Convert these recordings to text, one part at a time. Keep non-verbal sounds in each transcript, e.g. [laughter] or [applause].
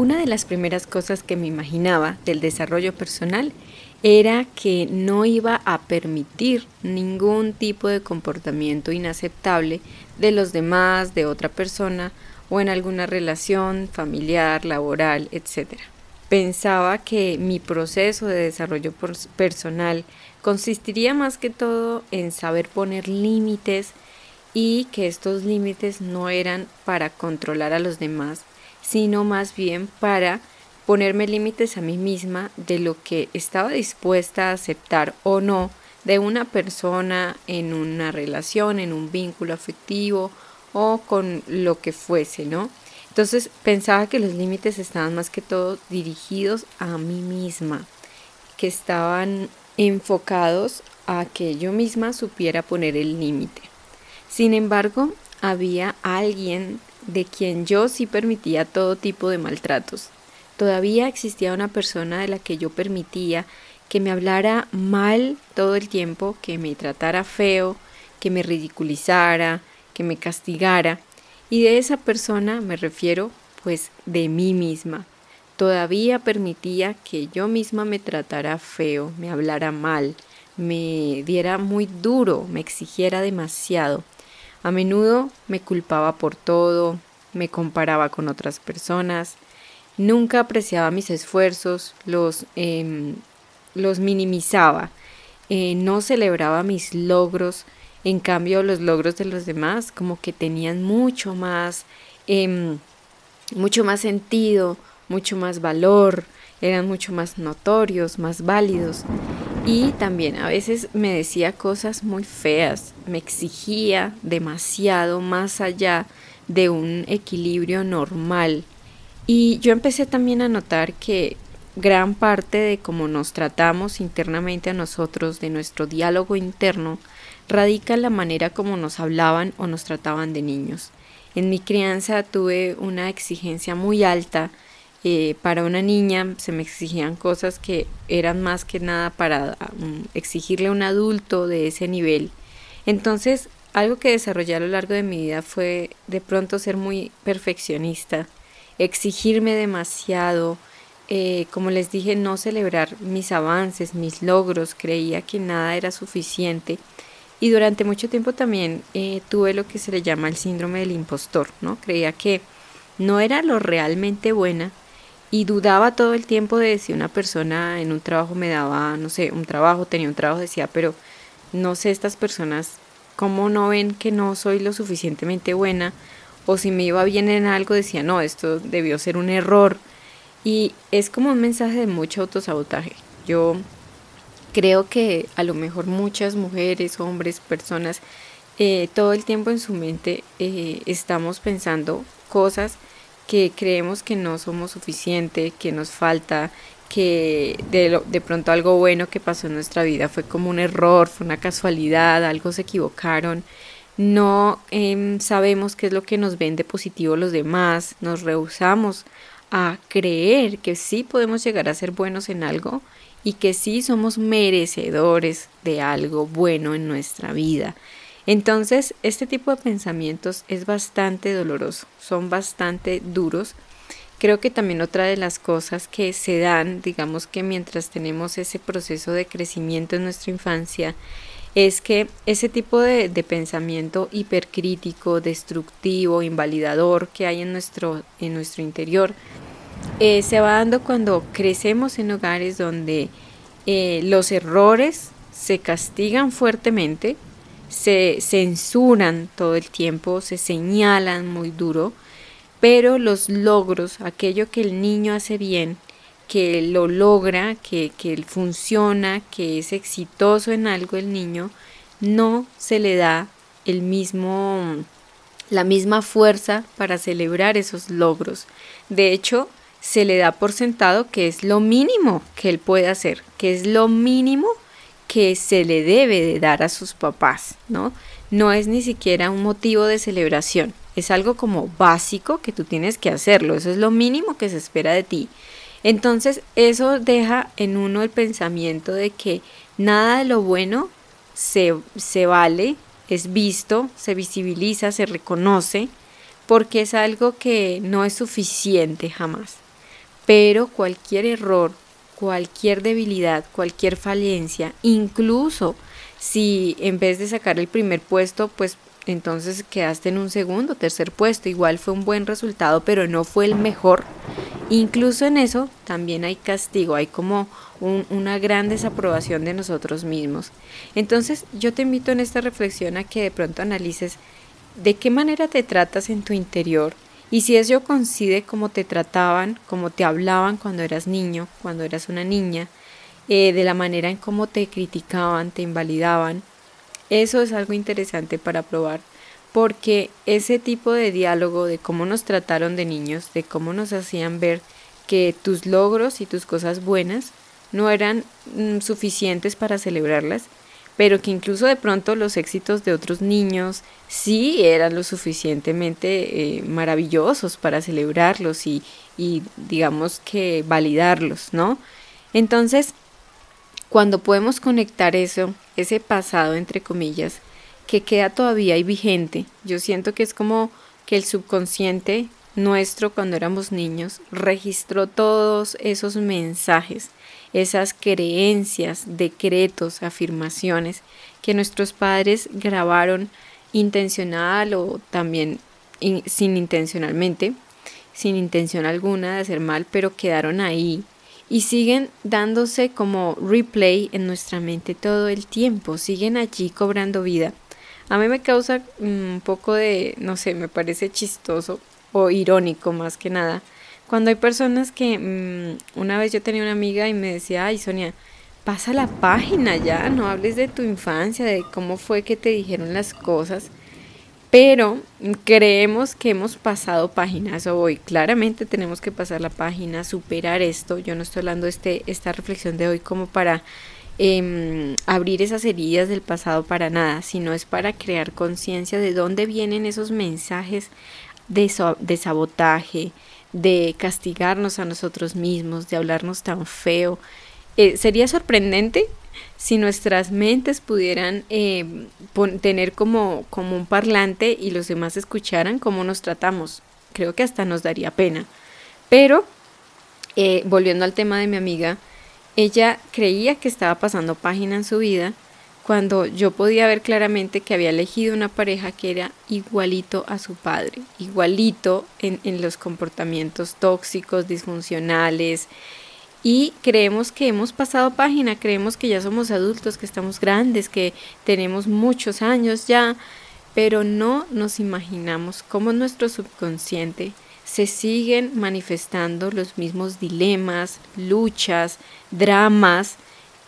Una de las primeras cosas que me imaginaba del desarrollo personal era que no iba a permitir ningún tipo de comportamiento inaceptable de los demás, de otra persona o en alguna relación familiar, laboral, etc. Pensaba que mi proceso de desarrollo personal consistiría más que todo en saber poner límites y que estos límites no eran para controlar a los demás, sino más bien para ponerme límites a mí misma de lo que estaba dispuesta a aceptar o no de una persona en una relación, en un vínculo afectivo o con lo que fuese, ¿no? Entonces pensaba que los límites estaban más que todo dirigidos a mí misma, que estaban enfocados a que yo misma supiera poner el límite. Sin embargo, había alguien de quien yo sí permitía todo tipo de maltratos. Todavía existía una persona de la que yo permitía que me hablara mal todo el tiempo, que me tratara feo, que me ridiculizara, que me castigara. Y de esa persona me refiero pues de mí misma. Todavía permitía que yo misma me tratara feo, me hablara mal, me diera muy duro, me exigiera demasiado. A menudo me culpaba por todo, me comparaba con otras personas, nunca apreciaba mis esfuerzos, los, em, los minimizaba, eh, no celebraba mis logros, en cambio los logros de los demás como que tenían mucho más, em, mucho más sentido, mucho más valor, eran mucho más notorios, más válidos. Y también a veces me decía cosas muy feas, me exigía demasiado más allá de un equilibrio normal. Y yo empecé también a notar que gran parte de cómo nos tratamos internamente a nosotros, de nuestro diálogo interno, radica en la manera como nos hablaban o nos trataban de niños. En mi crianza tuve una exigencia muy alta eh, para una niña se me exigían cosas que eran más que nada para um, exigirle a un adulto de ese nivel. Entonces, algo que desarrollé a lo largo de mi vida fue de pronto ser muy perfeccionista, exigirme demasiado, eh, como les dije, no celebrar mis avances, mis logros, creía que nada era suficiente. Y durante mucho tiempo también eh, tuve lo que se le llama el síndrome del impostor, ¿no? Creía que no era lo realmente buena y dudaba todo el tiempo de si una persona en un trabajo me daba, no sé, un trabajo, tenía un trabajo, decía, pero no sé, estas personas, ¿cómo no ven que no soy lo suficientemente buena? O si me iba bien en algo, decía, no, esto debió ser un error. Y es como un mensaje de mucho autosabotaje. Yo creo que a lo mejor muchas mujeres, hombres, personas, eh, todo el tiempo en su mente eh, estamos pensando cosas que creemos que no somos suficiente, que nos falta, que de, de pronto algo bueno que pasó en nuestra vida fue como un error, fue una casualidad, algo se equivocaron. No em, sabemos qué es lo que nos ven de positivo los demás, nos rehusamos a creer que sí podemos llegar a ser buenos en algo y que sí somos merecedores de algo bueno en nuestra vida. Entonces, este tipo de pensamientos es bastante doloroso, son bastante duros. Creo que también otra de las cosas que se dan, digamos que mientras tenemos ese proceso de crecimiento en nuestra infancia, es que ese tipo de, pensamiento hipercrítico, destructivo, invalidador que hay en nuestro, en nuestro interior, eh, se va dando cuando crecemos en hogares donde eh, los errores se castigan fuertemente, se censuran todo el tiempo, se señalan muy duro, pero los logros, aquello que el niño hace bien, que lo logra, que, que funciona, que es exitoso en algo el niño, no se le da el mismo, la misma fuerza para celebrar esos logros. De hecho, se le da por sentado que es lo mínimo que él puede hacer, que es lo mínimo que se le debe de dar a sus papás, ¿no? No es ni siquiera un motivo de celebración, es algo como básico que tú tienes que hacerlo, eso es lo mínimo que se espera de ti. Entonces eso deja en uno el pensamiento de que nada de lo bueno se, se vale, es visto, se visibiliza, se reconoce, porque es algo que no es suficiente jamás. pero cualquier error, cualquier debilidad, cualquier falencia, incluso si en vez de sacar el primer puesto, pues entonces quedaste en un segundo, tercer puesto, igual fue un buen resultado, pero no fue el mejor. Incluso en eso también hay castigo, hay como una gran desaprobación de nosotros mismos. Entonces yo te invito en esta reflexión a que de pronto analices de qué manera te tratas en tu interior y si eso coincide como te trataban, como te hablaban cuando eras niño, cuando eras una niña, eh, de la manera en cómo te criticaban, te invalidaban. Eso es algo interesante para probar, porque ese tipo de diálogo de cómo nos trataron de niños, de cómo nos hacían ver que tus logros y tus cosas buenas no eran mm, suficientes para celebrarlas, pero que incluso de pronto los éxitos de otros niños sí eran lo suficientemente eh, maravillosos para celebrarlos y, y digamos que validarlos, ¿no? Entonces, cuando podemos conectar eso, ese pasado entre comillas, que queda todavía ahí vigente, yo siento que es como que el subconsciente nuestro cuando éramos niños registró todos esos mensajes, esas creencias, decretos, afirmaciones que nuestros padres grabaron intencional o también sin intencionalmente, sin intención alguna de hacer mal, pero quedaron ahí y siguen dándose como replay en nuestra mente todo el tiempo, siguen allí cobrando vida. A mí me causa mm, un poco de, no sé, me parece chistoso o irónico más que nada, cuando hay personas que, mm, una vez yo tenía una amiga y me decía, ay Sonia, pasa la página ya, no hables de tu infancia, de cómo fue que te dijeron las cosas pero creemos que hemos pasado páginas hoy claramente tenemos que pasar la página, superar esto. Yo no estoy hablando de este, esta reflexión de hoy como para em, abrir esas heridas del pasado para nada, sino es para crear conciencia de dónde vienen esos mensajes de, de sabotaje, de castigarnos a nosotros mismos, de hablarnos tan feo. Eh, sería sorprendente si nuestras mentes pudieran eh, tener como, como un parlante y los demás escucharan cómo nos tratamos. Creo que hasta nos daría pena. Pero, eh, volviendo al tema de mi amiga, ella creía que estaba pasando página en su vida cuando yo podía ver claramente que había elegido una pareja que era igualito a su padre, igualito en, en los comportamientos tóxicos, disfuncionales, y creemos que hemos pasado página, creemos que ya somos adultos, que estamos grandes, que tenemos muchos años ya, pero no nos imaginamos cómo nuestro subconsciente se siguen manifestando los mismos dilemas, luchas, dramas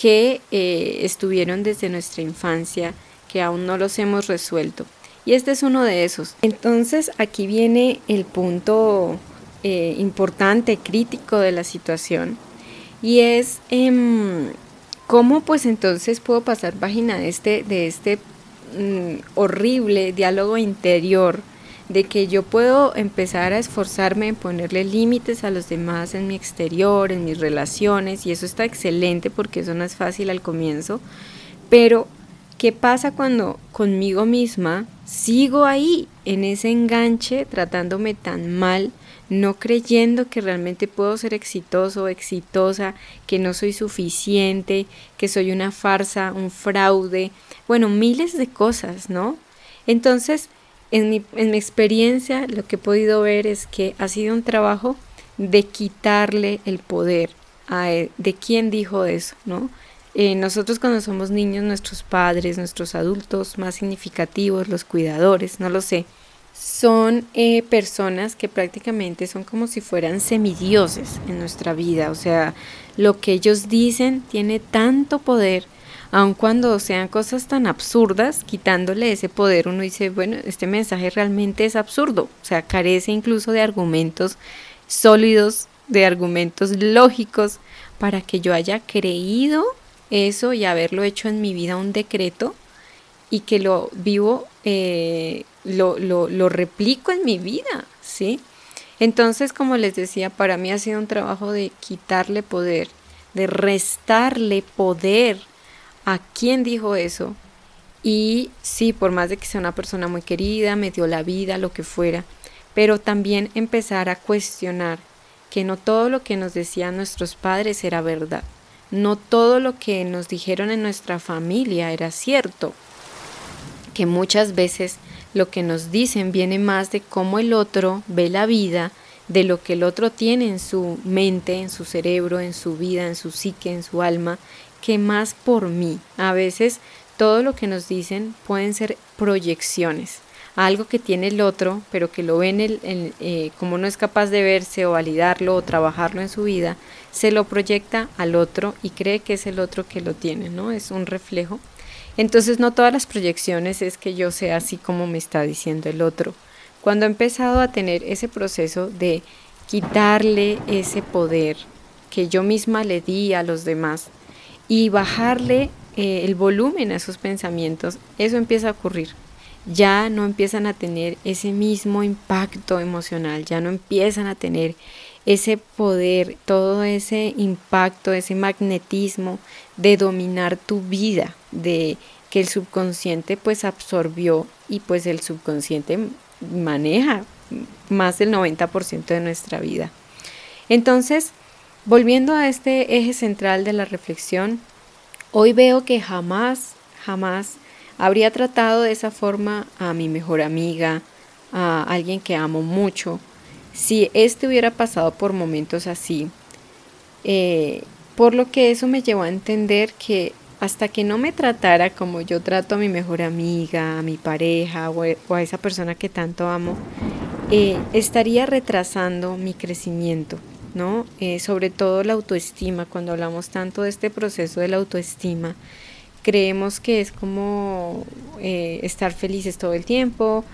que eh, estuvieron desde nuestra infancia, que aún no los hemos resuelto. Y este es uno de esos. Entonces aquí viene el punto eh, importante, crítico de la situación y es em, cómo pues entonces puedo pasar página de este, este mm, horrible diálogo interior de que yo puedo empezar a esforzarme en ponerle límites a los demás en mi exterior, en mis relaciones, y eso está excelente porque eso no es fácil al comienzo, pero ¿qué pasa cuando conmigo misma sigo ahí, en ese enganche, tratándome tan mal, no creyendo que realmente puedo ser exitoso exitosa, que no soy suficiente, que soy una farsa, un fraude, bueno, miles de cosas, ¿no? Entonces, en mi, en mi experiencia, lo que he podido ver es que ha sido un trabajo de quitarle el poder a e, de quién dijo eso, ¿no? Eh, nosotros cuando somos niños, nuestros padres, nuestros adultos más significativos, los cuidadores, no lo sé, son eh, personas que prácticamente son como si fueran semidioses en nuestra vida. O sea, lo que ellos dicen tiene tanto poder, aun cuando sean cosas tan absurdas, quitándole ese poder, uno dice, bueno, este mensaje realmente es absurdo. O sea, carece incluso de argumentos sólidos, de argumentos lógicos, para que yo haya creído eso y haberlo hecho en mi vida un decreto y que lo vivo eh, lo, lo, lo replico en mi vida, ¿sí? Entonces, como les decía, para mí ha sido un trabajo de quitarle poder, de restarle poder a quien dijo eso. Y sí, por más de que sea una persona muy querida, me dio la vida, lo que fuera, pero también empezar a cuestionar que no todo lo que nos decían nuestros padres era verdad. No todo lo que nos dijeron en nuestra familia era cierto. Que muchas veces lo que nos dicen viene más de cómo el otro ve la vida, de lo que el otro tiene en su mente, en su cerebro, en su vida, en su psique, en su alma, que más por mí. A veces todo lo que nos dicen pueden ser proyecciones algo que tiene el otro, pero que lo ve en el, eh, como no es capaz de verse o validarlo o trabajarlo en su vida, se lo proyecta al otro y cree que es el otro que lo tiene, ¿no? Es un reflejo. Entonces no todas las proyecciones es que yo sea así como me está diciendo el otro. Cuando he empezado a tener ese proceso de quitarle ese poder que yo misma le di a los demás y bajarle eh, el volumen a esos pensamientos, eso empieza a ocurrir. Ya no empiezan a tener ese mismo impacto emocional, ya no empiezan a tener ese poder, todo ese impacto, ese magnetismo de dominar tu vida, de que el subconsciente pues absorbió y pues el subconsciente maneja más del 90% de nuestra vida. Entonces, volviendo a este eje central de la reflexión, hoy veo que jamás, jamás habría tratado de esa forma a mi mejor amiga, a alguien que amo mucho, si éste hubiera pasado por momentos así. Eh, por lo que eso me llevó a entender que hasta que no me tratara como yo trato a mi mejor amiga, a mi pareja o, a esa persona que tanto amo, eh, estaría retrasando mi crecimiento, ¿no? Eh, sobre todo la autoestima, cuando hablamos tanto de este proceso de la autoestima, creemos que es como eh, estar felices todo el tiempo,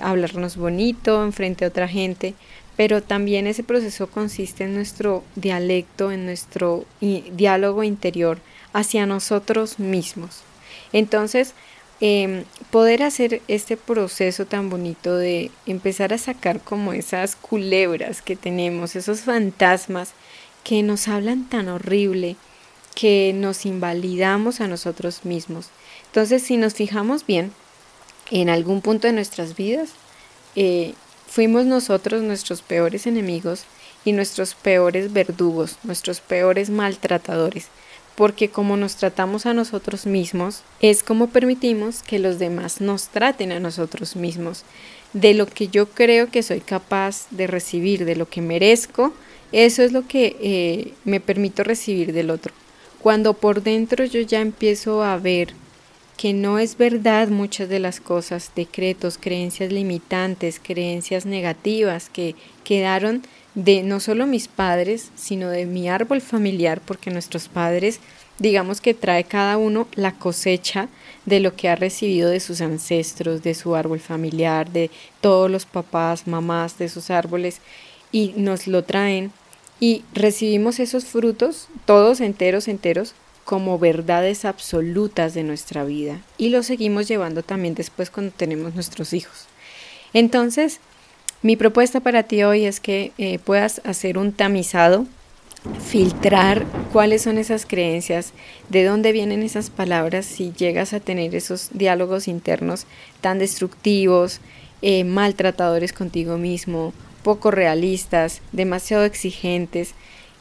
hablarnos bonito en frente a otra gente, pero también ese proceso consiste en nuestro dialecto, en nuestro diálogo interior hacia nosotros mismos. Entonces, em, poder hacer este proceso tan bonito de empezar a sacar como esas culebras que tenemos, esos fantasmas que nos hablan tan horrible, que nos invalidamos a nosotros mismos. Entonces, si nos fijamos bien, en algún punto de nuestras vidas, eh, fuimos nosotros nuestros peores enemigos y nuestros peores verdugos, nuestros peores maltratadores, porque como nos tratamos a nosotros mismos, es como permitimos que los demás nos traten a nosotros mismos. De lo que yo creo que soy capaz de recibir, de lo que merezco, eso es lo que eh, me permito recibir del otro. Cuando por dentro yo ya empiezo a ver que no es verdad muchas de las cosas, decretos, creencias limitantes, creencias negativas que quedaron de no solo mis padres, sino de mi árbol familiar, porque nuestros padres, digamos que trae cada uno la cosecha de lo que ha recibido de sus ancestros, de su árbol familiar, de todos los papás, mamás de sus árboles, y nos lo traen y recibimos esos frutos, todos enteros, enteros, como verdades absolutas de nuestra vida y los seguimos llevando también después cuando tenemos nuestros hijos. Entonces, mi propuesta para ti hoy es que eh, puedas hacer un tamizado, filtrar cuáles son esas creencias, de dónde vienen esas palabras si llegas a tener esos diálogos internos tan destructivos, eh, maltratadores contigo mismo poco realistas, demasiado exigentes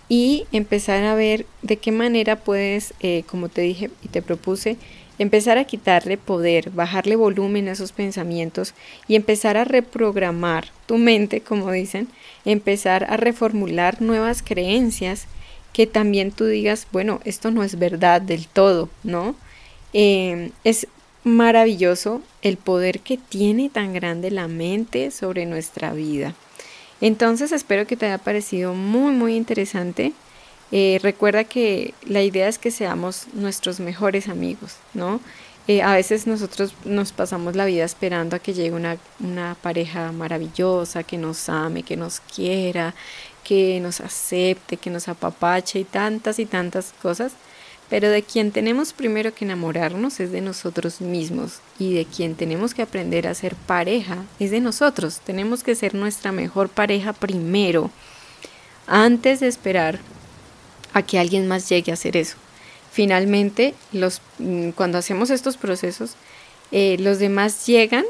y empezar a ver de qué manera puedes, eh, como te dije y te propuse, empezar a quitarle poder, bajarle volumen a esos pensamientos y empezar a reprogramar tu mente, como dicen, empezar a reformular nuevas creencias que también tú digas, bueno, esto no es verdad del todo, ¿no? Eh, es maravilloso el poder que tiene tan grande la mente sobre nuestra vida. Entonces espero que te haya parecido muy muy interesante. Eh, recuerda que la idea es que seamos nuestros mejores amigos, ¿no? Eh, a veces nosotros nos pasamos la vida esperando a que llegue una, una pareja maravillosa, que nos ame, que nos quiera, que nos acepte, que nos apapache y tantas y tantas cosas pero de quien tenemos primero que enamorarnos es de nosotros mismos y de quien tenemos que aprender a ser pareja es de nosotros. Tenemos que ser nuestra mejor pareja primero antes de esperar a que alguien más llegue a hacer eso. Finalmente, los, mm, cuando hacemos estos procesos, eh, los demás llegan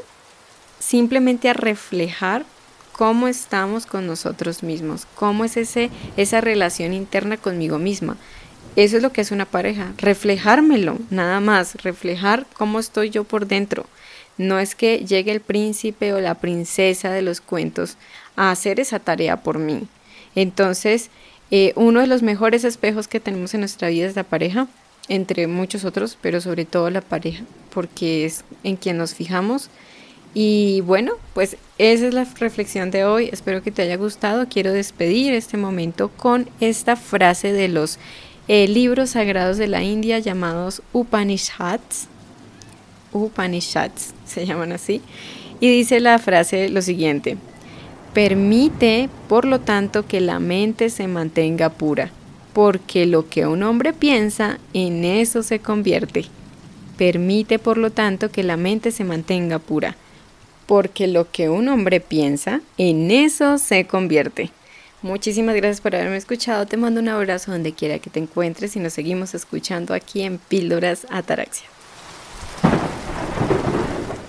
simplemente a reflejar cómo estamos con nosotros mismos, cómo es ese, esa relación interna conmigo misma. Eso es lo que es una pareja, reflejármelo, nada más, reflejar cómo estoy yo por dentro. No es que llegue el príncipe o la princesa de los cuentos a hacer esa tarea por mí. Entonces, eh, uno de los mejores espejos que tenemos en nuestra vida es la pareja, entre muchos otros, pero sobre todo la pareja, porque es en quien nos fijamos. Y bueno, pues esa es la reflexión de hoy. Espero que te haya gustado. Quiero despedir este momento con esta frase de los eh, libros sagrados de la India llamados Upanishads. Upanishads [laughs] se llaman así. Y dice la frase lo siguiente. Permite, por lo tanto, que la mente se mantenga pura, porque lo que un hombre piensa, en eso se convierte. Permite, por lo tanto, que la mente se mantenga pura, porque lo que un hombre piensa, en eso se convierte. Muchísimas gracias por haberme escuchado. Te mando un abrazo donde quiera que te encuentres y nos seguimos escuchando aquí en Píldoras Ataraxia.